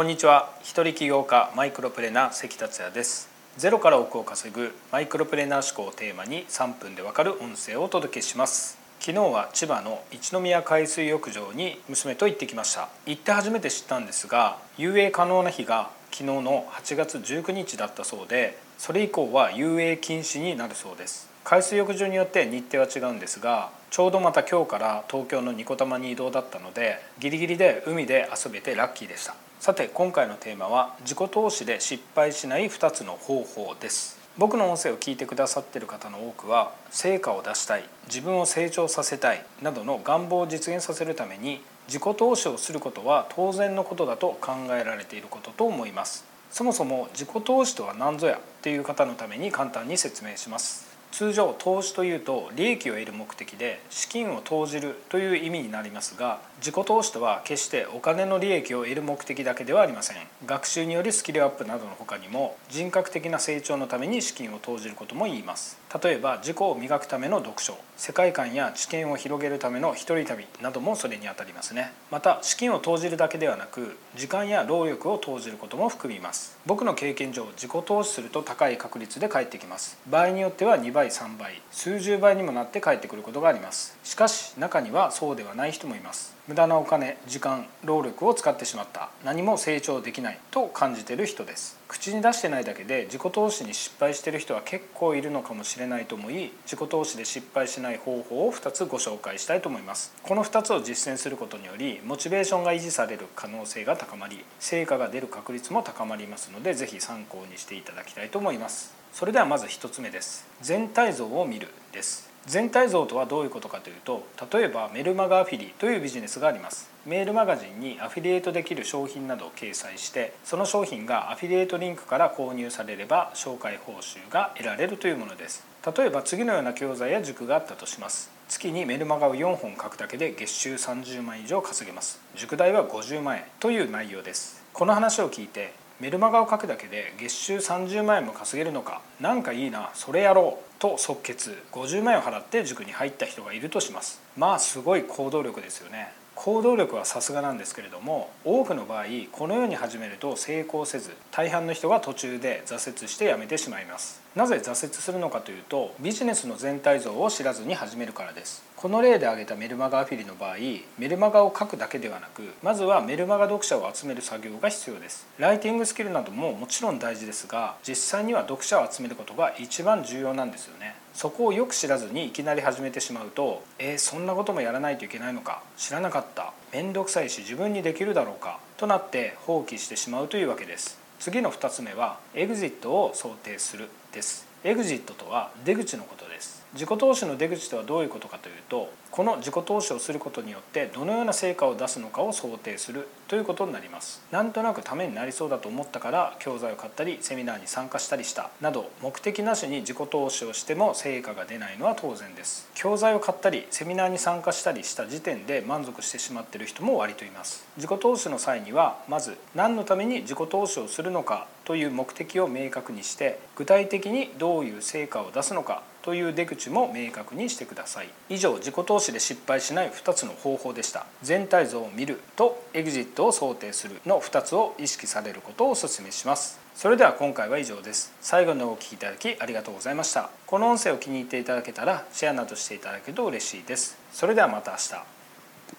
こんにちは。一人起業家マイクロプレーナー関達也です。ゼロから億を稼ぐマイクロプレーナー思考をテーマに3分でわかる音声をお届けします。昨日は千葉の一宮海水浴場に娘と行ってきました。行って初めて知ったんですが遊泳可能な日が昨日の8月19日だったそうでそれ以降は遊泳禁止になるそうです。海水浴場によって日程は違うんですがちょうどまた今日から東京のニコタマに移動だったのでギリギリで海で遊べてラッキーでした。さて今回のテーマは自己投資で失敗しない2つの方法です。僕の音声を聞いてくださってる方の多くは成果を出したい自分を成長させたいなどの願望を実現させるために自己投資をすることは当然のことだと考えられていることと思います。そもそも自己投資とは何ぞやという方のために簡単に説明します。通常投資というと利益を得る目的で資金を投じるという意味になりますが自己投資とは決してお金の利益を得る目的だけではありません。学習によりスキルアップなどの他にも人格的な成長のために資金を投じることも言います。例えば自己を磨くための読書世界観や知見を広げるための一人旅などもそれにあたりますね。また資金を投じるだけではなく時間や労力を投じることも含みます。僕の経験上自己投資すると高い確率で返ってきます。場合によっては2倍3倍数十倍にもなって返ってくることがあります。しかし中にはそうではない人もいます。無駄なお金時間労力を使ってしまった。何も成長できない。と感じてる人です。口に出してないだけで自己投資に失敗してる人は結構いるのかもしれないと思い自己投資で失敗しない方法を2つご紹介したいと思います。この2つを実践することによりモチベーションが維持される可能性が高まり成果が出る確率も高まりますので是非参考にしていただきたいと思います。それではまず1つ目です。全体像を見るです。全体像とはどういうことかというと例えばメルマガアフィリというビジネスがあります。メールマガジンにアフィリエイトできる商品などを掲載してその商品がアフィリエイトリンクから購入されれば紹介報酬が得られるというものです。例えば次のような教材や塾があったとします。月にメルマガを4本書くだけで月収30万以上稼げます。塾代は50万円という内容です。この話を聞いてメルマガを書くだけで月収30万円も稼げるのかなんかいいなそれやろうと即決。50万円を払って塾に入った人がいるとします。まあすごい行動力ですよね。行動力はさすがなんですけれども多くの場合このように始めると成功せず大半の人が途中で挫折してやめてしまいます。なぜ挫折するのかというとビジネスの全体像を知らずに始めるからです。この例で挙げたメルマガアフィリの場合メルマガを書くだけではなくまずはメルマガ読者を集める作業が必要です。ライティングスキルなどももちろん大事ですが実際には読者を集めることが一番重要なんですよね。そこをよく知らずにいきなり始めてしまうとえー、そんなこともやらないといけないのか知らなかった面倒くさいし自分にできるだろうかとなって放棄してしまうというわけです。次の2つ目はエグジットを想定するです。エグジットとは出口のことです。自己投資の出口とはどういうことかというとこの自己投資をすることによってどのような成果を出すのかを想定するということになります。なんとなくためになりそうだと思ったから教材を買ったりセミナーに参加したりした。など目的なしに自己投資をしても成果が出ないのは当然です。教材を買ったりセミナーに参加したりした時点で満足してしまっている人も割といます。自己投資の際にはまず何のために自己投資をするのかという目的を明確にして具体的にどういう成果を出すのかという出口も明確にしてください。以上自己投資で失敗しない2つの方法でした。全体像を見るとエグジットを想定するの2つを意識されることをお勧めします。それでは今回は以上です。最後までお聴きいただきありがとうございました。この音声を気に入っていただけたらシェアなどしていただけると嬉しいです。それではまた明日。